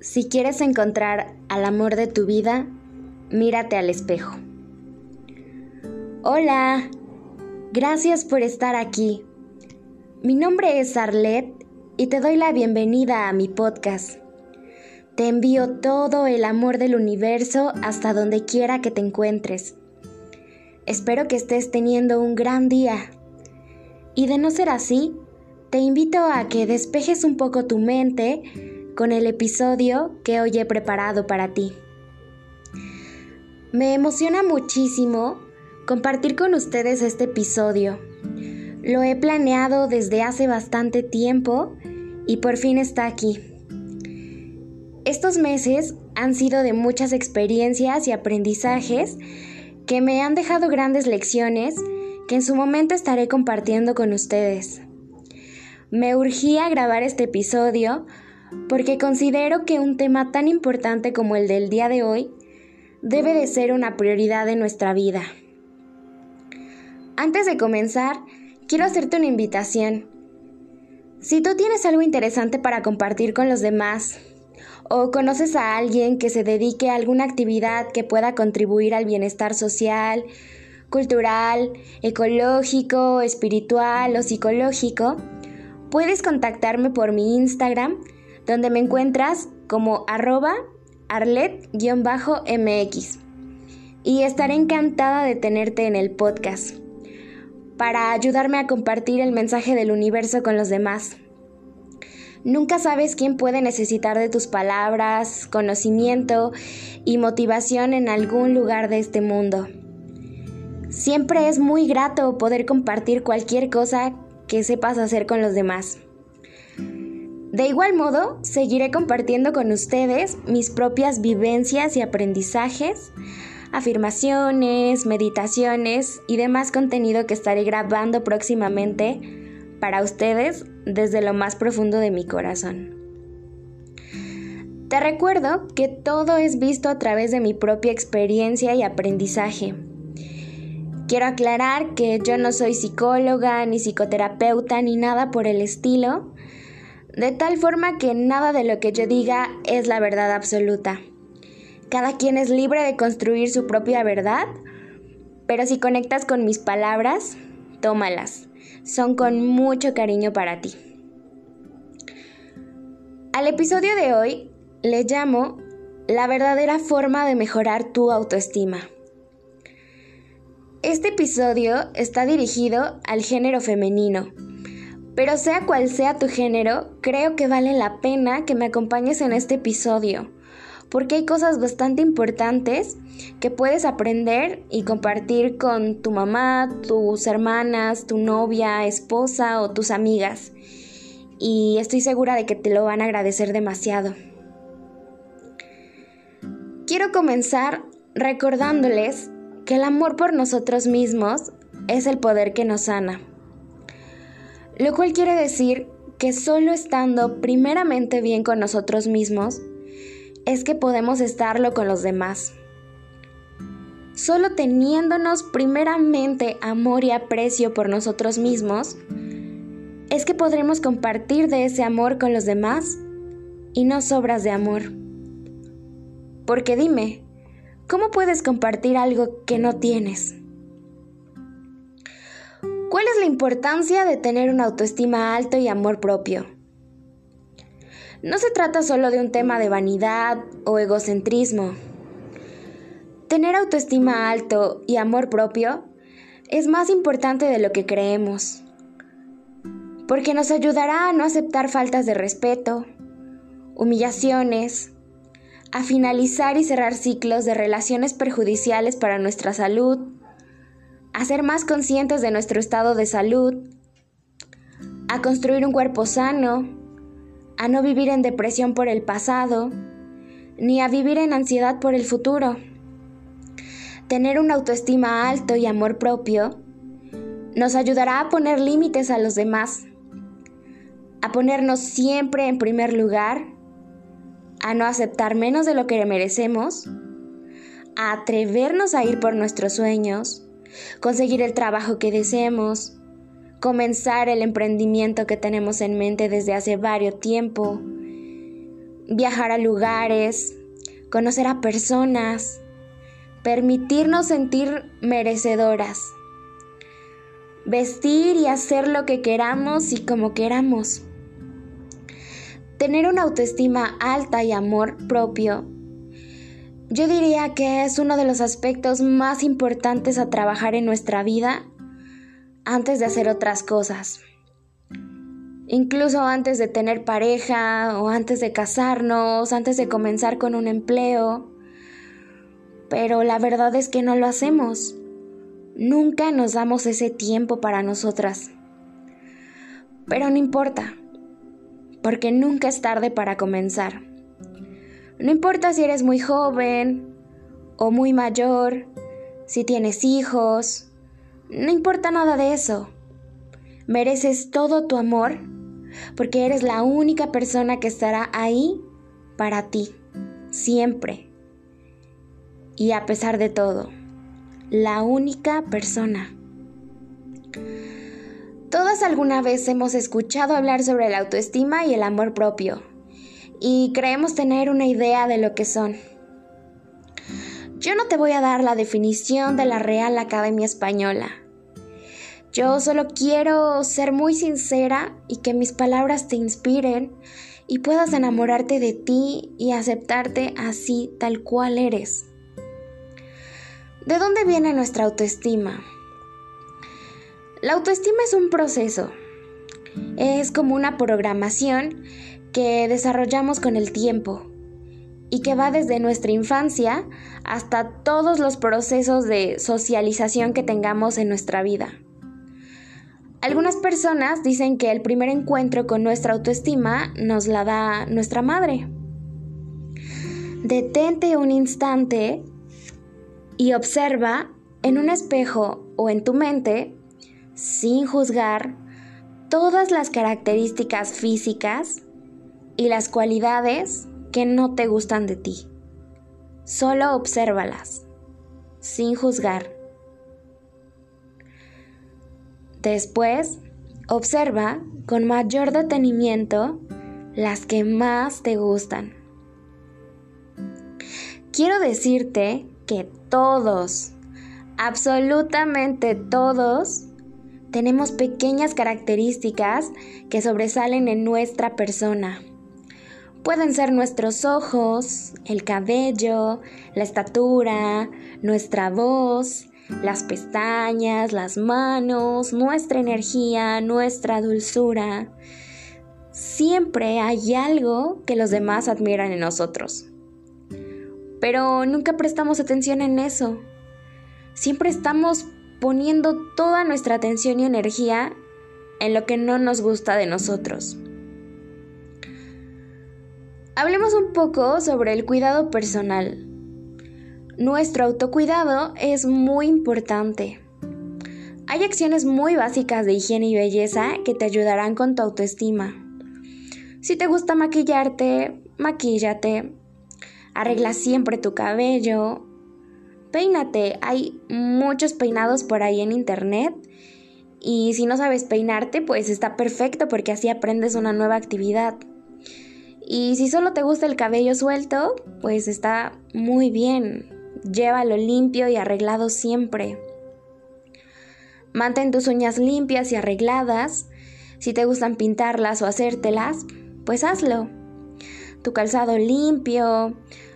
Si quieres encontrar al amor de tu vida, mírate al espejo. Hola, gracias por estar aquí. Mi nombre es Arlette y te doy la bienvenida a mi podcast. Te envío todo el amor del universo hasta donde quiera que te encuentres. Espero que estés teniendo un gran día. Y de no ser así, te invito a que despejes un poco tu mente con el episodio que hoy he preparado para ti. Me emociona muchísimo compartir con ustedes este episodio. Lo he planeado desde hace bastante tiempo y por fin está aquí. Estos meses han sido de muchas experiencias y aprendizajes que me han dejado grandes lecciones que en su momento estaré compartiendo con ustedes. Me urgía grabar este episodio porque considero que un tema tan importante como el del día de hoy debe de ser una prioridad en nuestra vida. Antes de comenzar, quiero hacerte una invitación. Si tú tienes algo interesante para compartir con los demás, o conoces a alguien que se dedique a alguna actividad que pueda contribuir al bienestar social, cultural, ecológico, espiritual o psicológico, puedes contactarme por mi Instagram donde me encuentras como arroba arlet-mx. Y estaré encantada de tenerte en el podcast para ayudarme a compartir el mensaje del universo con los demás. Nunca sabes quién puede necesitar de tus palabras, conocimiento y motivación en algún lugar de este mundo. Siempre es muy grato poder compartir cualquier cosa que sepas hacer con los demás. De igual modo, seguiré compartiendo con ustedes mis propias vivencias y aprendizajes, afirmaciones, meditaciones y demás contenido que estaré grabando próximamente para ustedes desde lo más profundo de mi corazón. Te recuerdo que todo es visto a través de mi propia experiencia y aprendizaje. Quiero aclarar que yo no soy psicóloga, ni psicoterapeuta, ni nada por el estilo, de tal forma que nada de lo que yo diga es la verdad absoluta. Cada quien es libre de construir su propia verdad, pero si conectas con mis palabras, tómalas. Son con mucho cariño para ti. Al episodio de hoy le llamo La verdadera forma de mejorar tu autoestima. Este episodio está dirigido al género femenino pero sea cual sea tu género, creo que vale la pena que me acompañes en este episodio, porque hay cosas bastante importantes que puedes aprender y compartir con tu mamá, tus hermanas, tu novia, esposa o tus amigas. Y estoy segura de que te lo van a agradecer demasiado. Quiero comenzar recordándoles que el amor por nosotros mismos es el poder que nos sana lo cual quiere decir que solo estando primeramente bien con nosotros mismos es que podemos estarlo con los demás. Solo teniéndonos primeramente amor y aprecio por nosotros mismos, es que podremos compartir de ese amor con los demás y no sobras de amor. Porque dime, ¿cómo puedes compartir algo que no tienes? ¿Cuál es la importancia de tener una autoestima alto y amor propio? No se trata solo de un tema de vanidad o egocentrismo. Tener autoestima alto y amor propio es más importante de lo que creemos, porque nos ayudará a no aceptar faltas de respeto, humillaciones, a finalizar y cerrar ciclos de relaciones perjudiciales para nuestra salud, a ser más conscientes de nuestro estado de salud, a construir un cuerpo sano, a no vivir en depresión por el pasado, ni a vivir en ansiedad por el futuro. Tener una autoestima alto y amor propio nos ayudará a poner límites a los demás, a ponernos siempre en primer lugar, a no aceptar menos de lo que merecemos, a atrevernos a ir por nuestros sueños, conseguir el trabajo que deseemos, comenzar el emprendimiento que tenemos en mente desde hace varios tiempo, viajar a lugares, conocer a personas, permitirnos sentir merecedoras, vestir y hacer lo que queramos y como queramos. Tener una autoestima alta y amor propio, yo diría que es uno de los aspectos más importantes a trabajar en nuestra vida antes de hacer otras cosas. Incluso antes de tener pareja o antes de casarnos, antes de comenzar con un empleo. Pero la verdad es que no lo hacemos. Nunca nos damos ese tiempo para nosotras. Pero no importa porque nunca es tarde para comenzar. No importa si eres muy joven o muy mayor, si tienes hijos, no importa nada de eso. Mereces todo tu amor porque eres la única persona que estará ahí para ti, siempre. Y a pesar de todo, la única persona. Todas alguna vez hemos escuchado hablar sobre la autoestima y el amor propio, y creemos tener una idea de lo que son. Yo no te voy a dar la definición de la Real Academia Española. Yo solo quiero ser muy sincera y que mis palabras te inspiren y puedas enamorarte de ti y aceptarte así tal cual eres. ¿De dónde viene nuestra autoestima? La autoestima es un proceso. Es como una programación que desarrollamos con el tiempo y que va desde nuestra infancia hasta todos los procesos de socialización que tengamos en nuestra vida. Algunas personas dicen que el primer encuentro con nuestra autoestima nos la da nuestra madre. Detente un instante y observa en un espejo o en tu mente sin juzgar todas las características físicas y las cualidades que no te gustan de ti. Solo obsérvalas, sin juzgar. Después, observa con mayor detenimiento las que más te gustan. Quiero decirte que todos, absolutamente todos, tenemos pequeñas características que sobresalen en nuestra persona. Pueden ser nuestros ojos, el cabello, la estatura, nuestra voz, las pestañas, las manos, nuestra energía, nuestra dulzura. Siempre hay algo que los demás admiran en nosotros. Pero nunca prestamos atención en eso. Siempre estamos poniendo toda nuestra atención y energía en lo que no nos gusta de nosotros. Hablemos un poco sobre el cuidado personal. Nuestro autocuidado es muy importante. Hay acciones muy básicas de higiene y belleza que te ayudarán con tu autoestima. Si te gusta maquillarte, maquíllate. Arregla siempre tu cabello, peínate. Hay muchos peinados por ahí en internet. Y si no sabes peinarte, pues está perfecto porque así aprendes una nueva actividad. Y si solo te gusta el cabello suelto, pues está muy bien. Llévalo limpio y arreglado siempre. Mantén tus uñas limpias y arregladas. Si te gustan pintarlas o hacértelas, pues hazlo. Tu calzado limpio,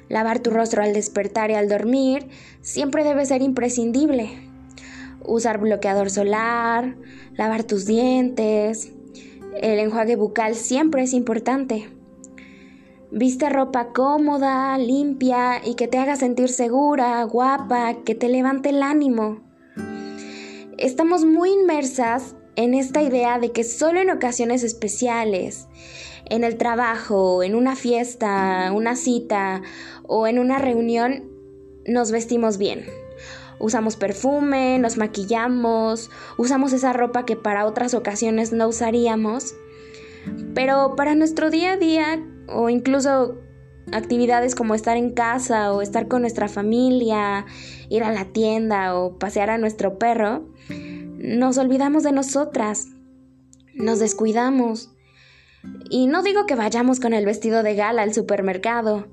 Lavar tu rostro al despertar y al dormir siempre debe ser imprescindible. Usar bloqueador solar, lavar tus dientes, el enjuague bucal siempre es importante. Viste ropa cómoda, limpia y que te haga sentir segura, guapa, que te levante el ánimo. Estamos muy inmersas en esta idea de que solo en ocasiones especiales en el trabajo, en una fiesta, una cita o en una reunión, nos vestimos bien. Usamos perfume, nos maquillamos, usamos esa ropa que para otras ocasiones no usaríamos. Pero para nuestro día a día o incluso actividades como estar en casa o estar con nuestra familia, ir a la tienda o pasear a nuestro perro, nos olvidamos de nosotras, nos descuidamos Y no digo que vayamos con el vestido de gala al supermercado,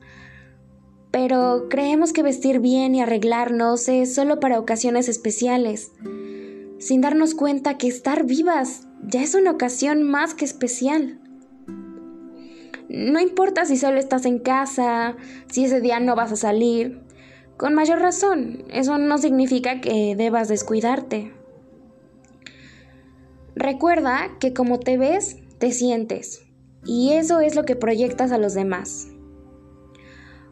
pero creemos que vestir bien y arreglarnos es solo para ocasiones especiales, sin darnos cuenta que estar vivas ya es una ocasión más que especial. No importa si solo estás en casa, si ese día no vas a salir, con mayor razón, eso no significa que debas descuidarte. Recuerda que como te ves, te sientes, y eso es lo que proyectas a los demás.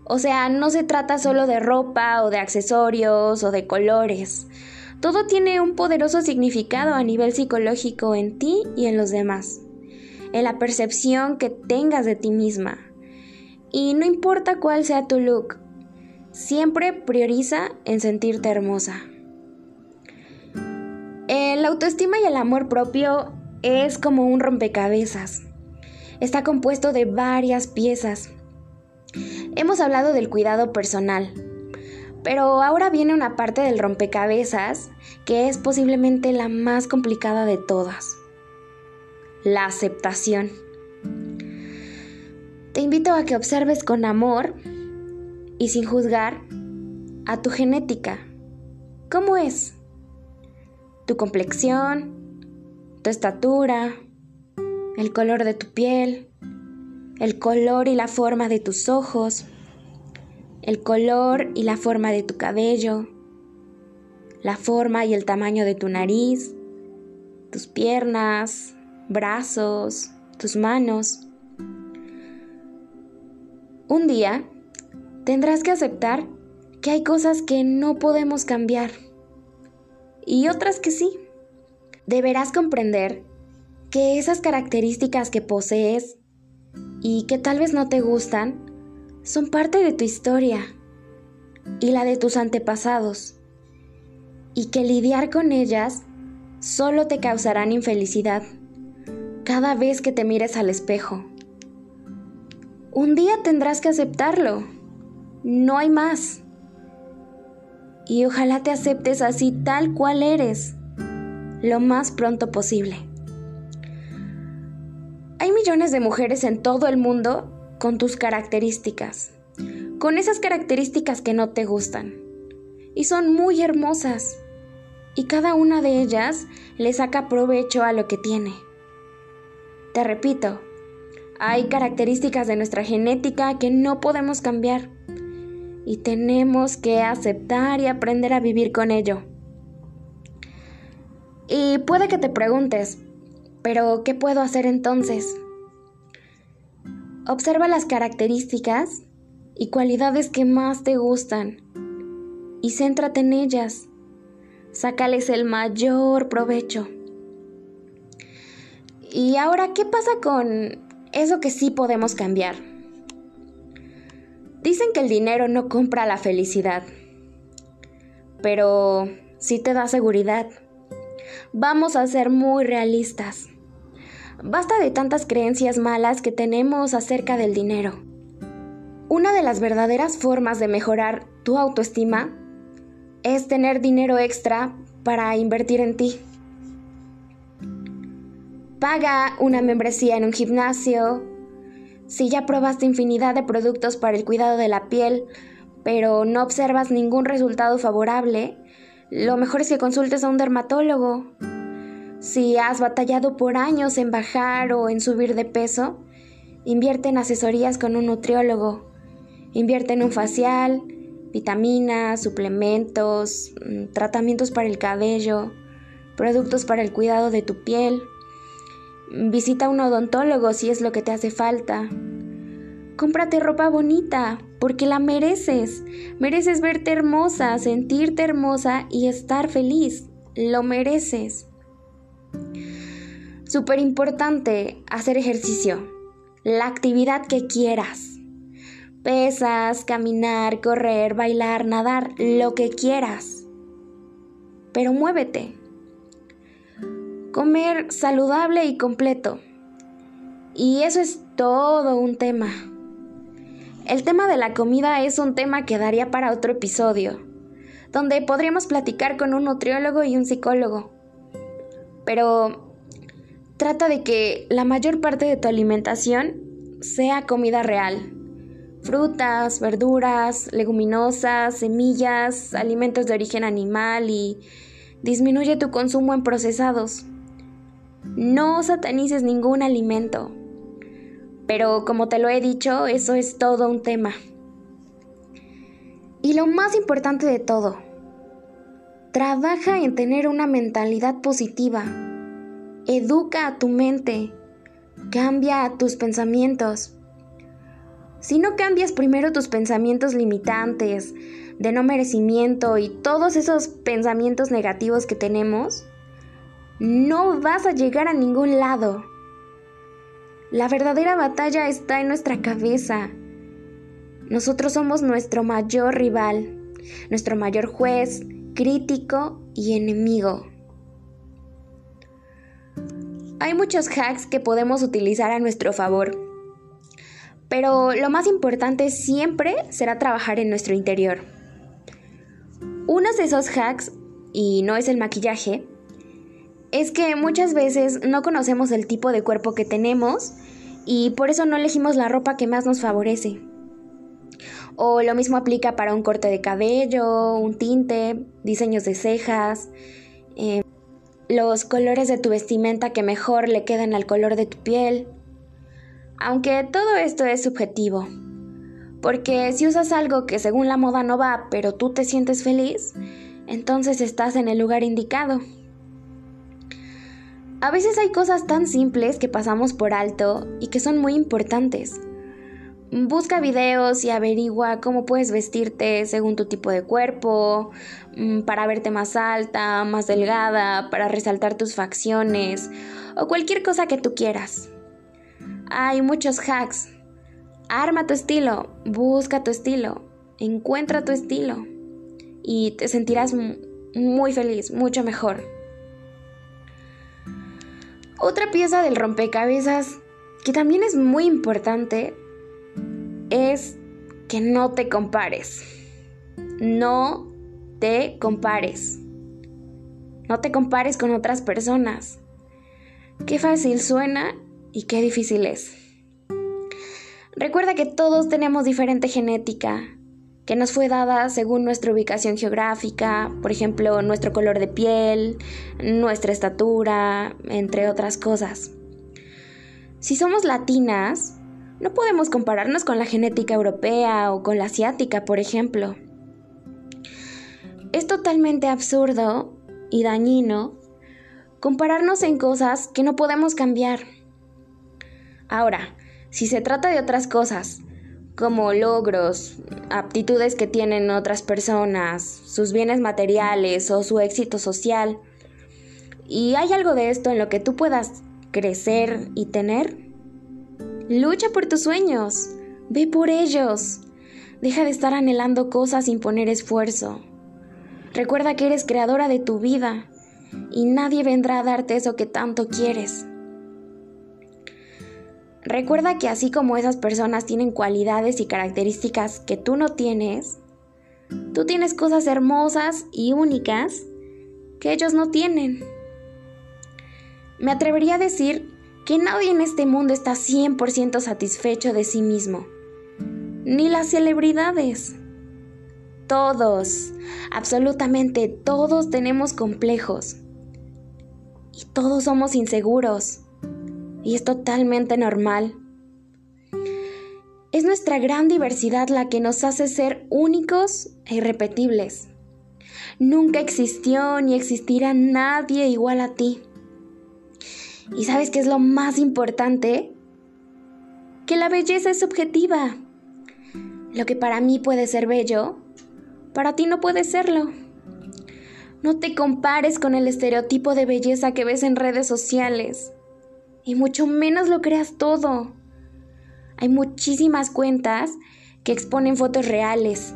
O sea, no se trata solo de ropa o de accesorios o de colores. Todo tiene un poderoso significado a nivel psicológico en ti y en los demás, en la percepción que tengas de ti misma. Y no importa cuál sea tu look, siempre prioriza en sentirte hermosa. El autoestima y el amor propio es como un rompecabezas. Está compuesto de varias piezas Hemos hablado del cuidado personal, pero ahora viene una parte del rompecabezas que es posiblemente la más complicada de todas. La aceptación. Te invito a que observes con amor y sin juzgar a tu genética. ¿Cómo es? Tu complexión, tu estatura, el color de tu piel, el color y la forma de tus ojos, el color y la forma de tu cabello, la forma y el tamaño de tu nariz, tus piernas, brazos, tus manos. Un día tendrás que aceptar que hay cosas que no podemos cambiar y otras que sí. Deberás comprender que esas características que posees y que tal vez no te gustan, son parte de tu historia y la de tus antepasados, y que lidiar con ellas solo te causarán infelicidad cada vez que te mires al espejo. Un día tendrás que aceptarlo, no hay más. Y ojalá te aceptes así tal cual eres, lo más pronto posible. Hay millones de mujeres en todo el mundo con tus características, con esas características que no te gustan. Y son muy hermosas. Y cada una de ellas le saca provecho a lo que tiene. Te repito, hay características de nuestra genética que no podemos cambiar. Y tenemos que aceptar y aprender a vivir con ello. Y puede que te preguntes, pero ¿qué puedo hacer entonces? Observa las características y cualidades que más te gustan y céntrate en ellas. Sácales el mayor provecho. Y ahora, ¿qué pasa con eso que sí podemos cambiar? Dicen que el dinero no compra la felicidad, pero sí te da seguridad. Vamos a ser muy realistas. Basta de tantas creencias malas que tenemos acerca del dinero. Una de las verdaderas formas de mejorar tu autoestima es tener dinero extra para invertir en ti. Paga una membresía en un gimnasio. Si ya probaste infinidad de productos para el cuidado de la piel, pero no observas ningún resultado favorable, lo mejor es que consultes a un dermatólogo. Si has batallado por años en bajar o en subir de peso, invierte en asesorías con un nutriólogo. Invierte en un facial, vitaminas, suplementos, mm, tratamientos para el cabello, productos para el cuidado de tu piel. Visita a un odontólogo si es lo que te hace falta. Cómprate ropa bonita, porque la mereces. Mereces verte hermosa, sentirte hermosa y estar feliz. Lo mereces. Súper importante hacer ejercicio. La actividad que quieras. Pesas, caminar, correr, bailar, nadar, lo que quieras. Pero muévete. Comer saludable y completo. Y eso es todo un tema. El tema de la comida es un tema que daría para otro episodio, donde podríamos platicar con un nutriólogo y un psicólogo. Pero trata de que la mayor parte de tu alimentación sea comida real. Frutas, verduras, leguminosas, semillas, alimentos de origen animal y disminuye tu consumo en procesados. No satanices ningún alimento. Pero como te lo he dicho, eso es todo un tema. Y lo más importante de todo, trabaja en tener una mentalidad positiva. Educa a tu mente. Cambia tus pensamientos. Si no cambias primero tus pensamientos limitantes, de no merecimiento y todos esos pensamientos negativos que tenemos, no vas a llegar a ningún lado. La verdadera batalla está en nuestra cabeza. Nosotros somos nuestro mayor rival, nuestro mayor juez, crítico y enemigo. Hay muchos hacks que podemos utilizar a nuestro favor, pero lo más importante siempre será trabajar en nuestro interior. Uno de esos hacks, y no es el maquillaje, es que muchas veces no conocemos el tipo de cuerpo que tenemos y por eso no elegimos la ropa que más nos favorece. O lo mismo aplica para un corte de cabello, un tinte, diseños de cejas, eh, los colores de tu vestimenta que mejor le quedan al color de tu piel. Aunque todo esto es subjetivo. Porque si usas algo que según la moda no va, pero tú te sientes feliz, entonces estás en el lugar indicado. A veces hay cosas tan simples que pasamos por alto y que son muy importantes. Busca videos y averigua cómo puedes vestirte según tu tipo de cuerpo, mm, para verte más alta, más delgada, para resaltar tus facciones o cualquier cosa que tú quieras. Hay muchos hacks. Arma tu estilo, busca tu estilo, encuentra tu estilo y te sentirás muy feliz, mucho mejor. Otra pieza del rompecabezas que también es muy importante es que no te compares. No te compares. No te compares con otras personas. Qué fácil suena y qué difícil es. Recuerda que todos tenemos diferente genética, que nos fue dada según nuestra ubicación geográfica, por ejemplo, nuestro color de piel, nuestra estatura, entre otras cosas. Si somos latinas, no podemos compararnos con la genética europea o con la asiática, por ejemplo. Es totalmente absurdo y dañino compararnos en cosas que no podemos cambiar. Ahora, si se trata de otras cosas, como logros, aptitudes que tienen otras personas, sus bienes materiales o su éxito social. ¿Y hay algo de esto en lo que tú puedas crecer y tener? Lucha por tus sueños, ve por ellos. Deja de estar anhelando cosas sin poner esfuerzo. Recuerda que eres creadora de tu vida y nadie vendrá a darte eso que tanto quieres. Recuerda que así como esas personas tienen cualidades y características que tú no tienes, tú tienes cosas hermosas y únicas que ellos no tienen. Me atrevería a decir que nadie en este mundo está 100% satisfecho de sí mismo, ni las celebridades. Todos, absolutamente todos tenemos complejos y todos somos inseguros y es totalmente normal. Es nuestra gran diversidad la que nos hace ser únicos e irrepetibles. Nunca existió ni existirá nadie igual a ti. ¿Y sabes qué es lo más importante? Que la belleza es subjetiva. Lo que para mí puede ser bello, para ti no puede serlo. No te compares con el estereotipo de belleza que ves en redes sociales y mucho menos lo creas todo. Hay muchísimas cuentas que exponen fotos reales,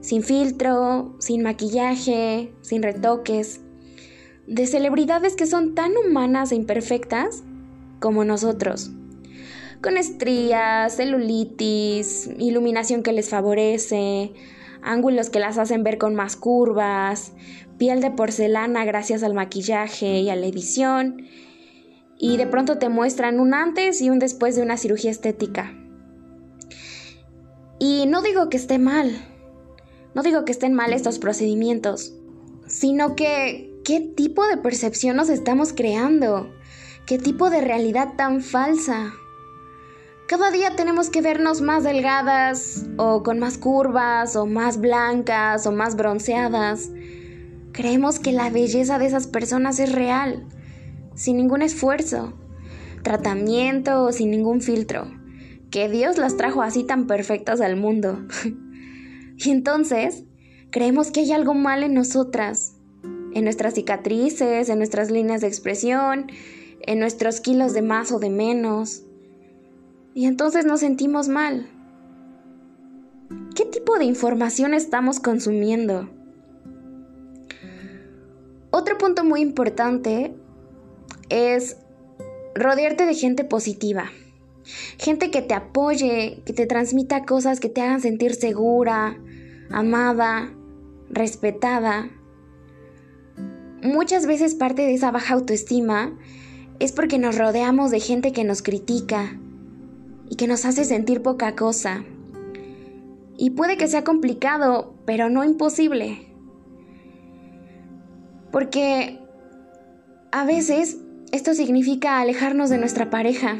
sin filtro, sin maquillaje, sin retoques, de celebridades que son tan humanas e imperfectas como nosotros, con estrías, celulitis, iluminación que les favorece, ángulos que las hacen ver con más curvas, piel de porcelana gracias al maquillaje y a la edición, y de pronto te muestran un antes y un después de una cirugía estética. Y no digo que esté mal, no digo que estén mal estos procedimientos, sino que qué tipo de percepción nos estamos creando, qué tipo de realidad tan falsa. Cada día tenemos que vernos más delgadas o con más curvas o más blancas o más bronceadas. Creemos que la belleza de esas personas es real sin ningún esfuerzo, tratamiento o sin ningún filtro, que Dios las trajo así tan perfectas al mundo. y entonces, creemos que hay algo mal en nosotras, en nuestras cicatrices, en nuestras líneas de expresión, en nuestros kilos de más o de menos. Y entonces nos sentimos mal. ¿Qué tipo de información estamos consumiendo? Otro punto muy importante es rodearte de gente positiva. Gente que te apoye, que te transmita cosas que te hagan sentir segura, amada, respetada. Muchas veces parte de esa baja autoestima es porque nos rodeamos de gente que nos critica y que nos hace sentir poca cosa. Y puede que sea complicado, pero no imposible. Porque a veces esto significa alejarnos de nuestra pareja,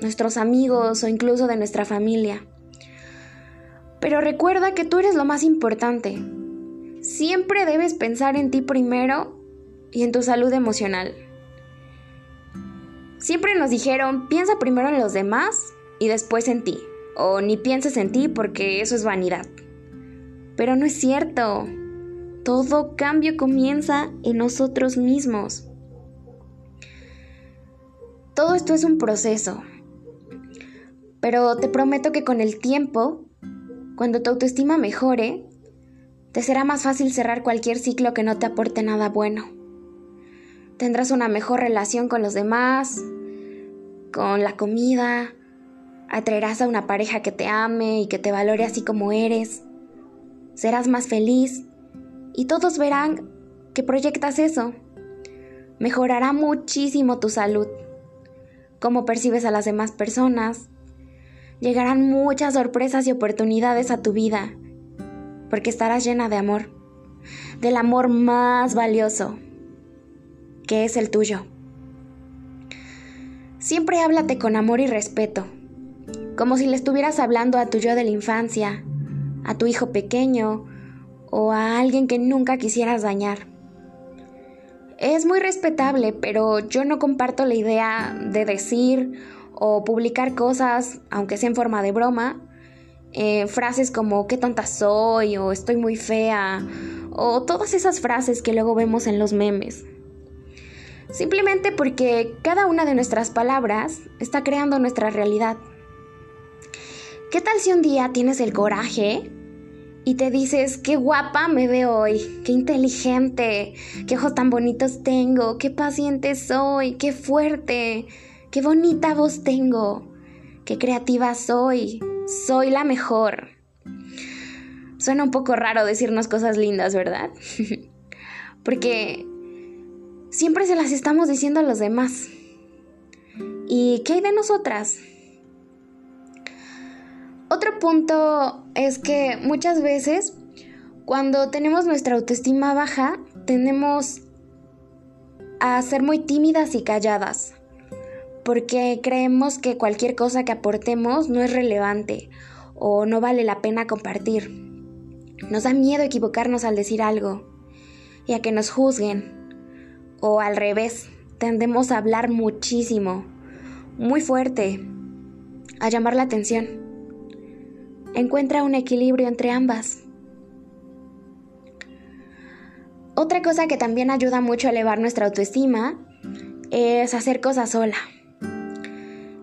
nuestros amigos o incluso de nuestra familia. Pero recuerda que tú eres lo más importante. Siempre debes pensar en ti primero y en tu salud emocional. Siempre nos dijeron, piensa primero en los demás y después en ti. O ni pienses en ti porque eso es vanidad. Pero no es cierto. Todo cambio comienza en nosotros mismos. Todo esto es un proceso. Pero te prometo que con el tiempo, cuando tu autoestima mejore, te será más fácil cerrar cualquier ciclo que no te aporte nada bueno. Tendrás una mejor relación con los demás, con la comida, atraerás a una pareja que te ame y que te valore así como eres, serás más feliz y todos verán que proyectas eso. Mejorará muchísimo tu salud cómo percibes a las demás personas. Llegarán muchas sorpresas y oportunidades a tu vida, porque estarás llena de amor, del amor más valioso, que es el tuyo. Siempre háblate con amor y respeto, como si le estuvieras hablando a tu yo de la infancia, a tu hijo pequeño o a alguien que nunca quisieras dañar. Es muy respetable, pero yo no comparto la idea de decir o publicar cosas, aunque sea en forma de broma, eh, frases como qué tonta soy o estoy muy fea o todas esas frases que luego vemos en los memes. Simplemente porque cada una de nuestras palabras está creando nuestra realidad. ¿Qué tal si un día tienes el coraje y te dices, qué guapa me veo hoy, qué inteligente, qué ojos tan bonitos tengo, qué paciente soy, qué fuerte, qué bonita voz tengo, qué creativa soy, soy la mejor. Suena un poco raro decirnos cosas lindas, ¿verdad? Porque siempre se las estamos diciendo a los demás. ¿Y qué hay de nosotras? Otro punto es que muchas veces cuando tenemos nuestra autoestima baja, tendemos a ser muy tímidas y calladas, porque creemos que cualquier cosa que aportemos no es relevante o no vale la pena compartir. Nos da miedo equivocarnos al decir algo y a que nos juzguen. O al revés, tendemos a hablar muchísimo, muy fuerte, a llamar la atención. Encuentra un equilibrio entre ambas. Otra cosa que también ayuda mucho a elevar nuestra autoestima es hacer cosas sola.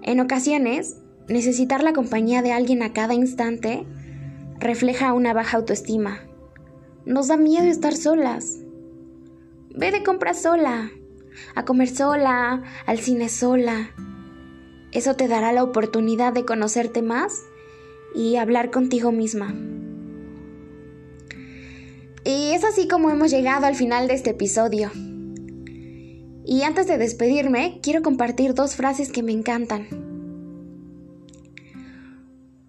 En ocasiones, necesitar la compañía de alguien a cada instante refleja una baja autoestima. Nos da miedo estar solas. Ve de compras sola, a comer sola, al cine sola. Eso te dará la oportunidad de conocerte más y hablar contigo misma. Y es así como hemos llegado al final de este episodio. Y antes de despedirme, quiero compartir dos frases que me encantan.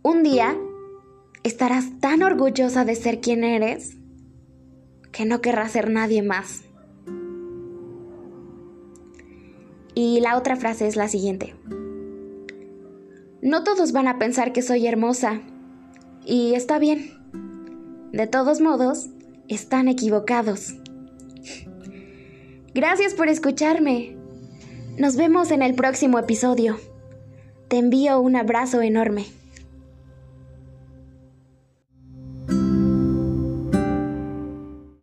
Un día estarás tan orgullosa de ser quien eres que no querrás ser nadie más. Y la otra frase es la siguiente. No todos van a pensar que soy hermosa. Y está bien. De todos modos, están equivocados. Gracias por escucharme. Nos vemos en el próximo episodio. Te envío un abrazo enorme.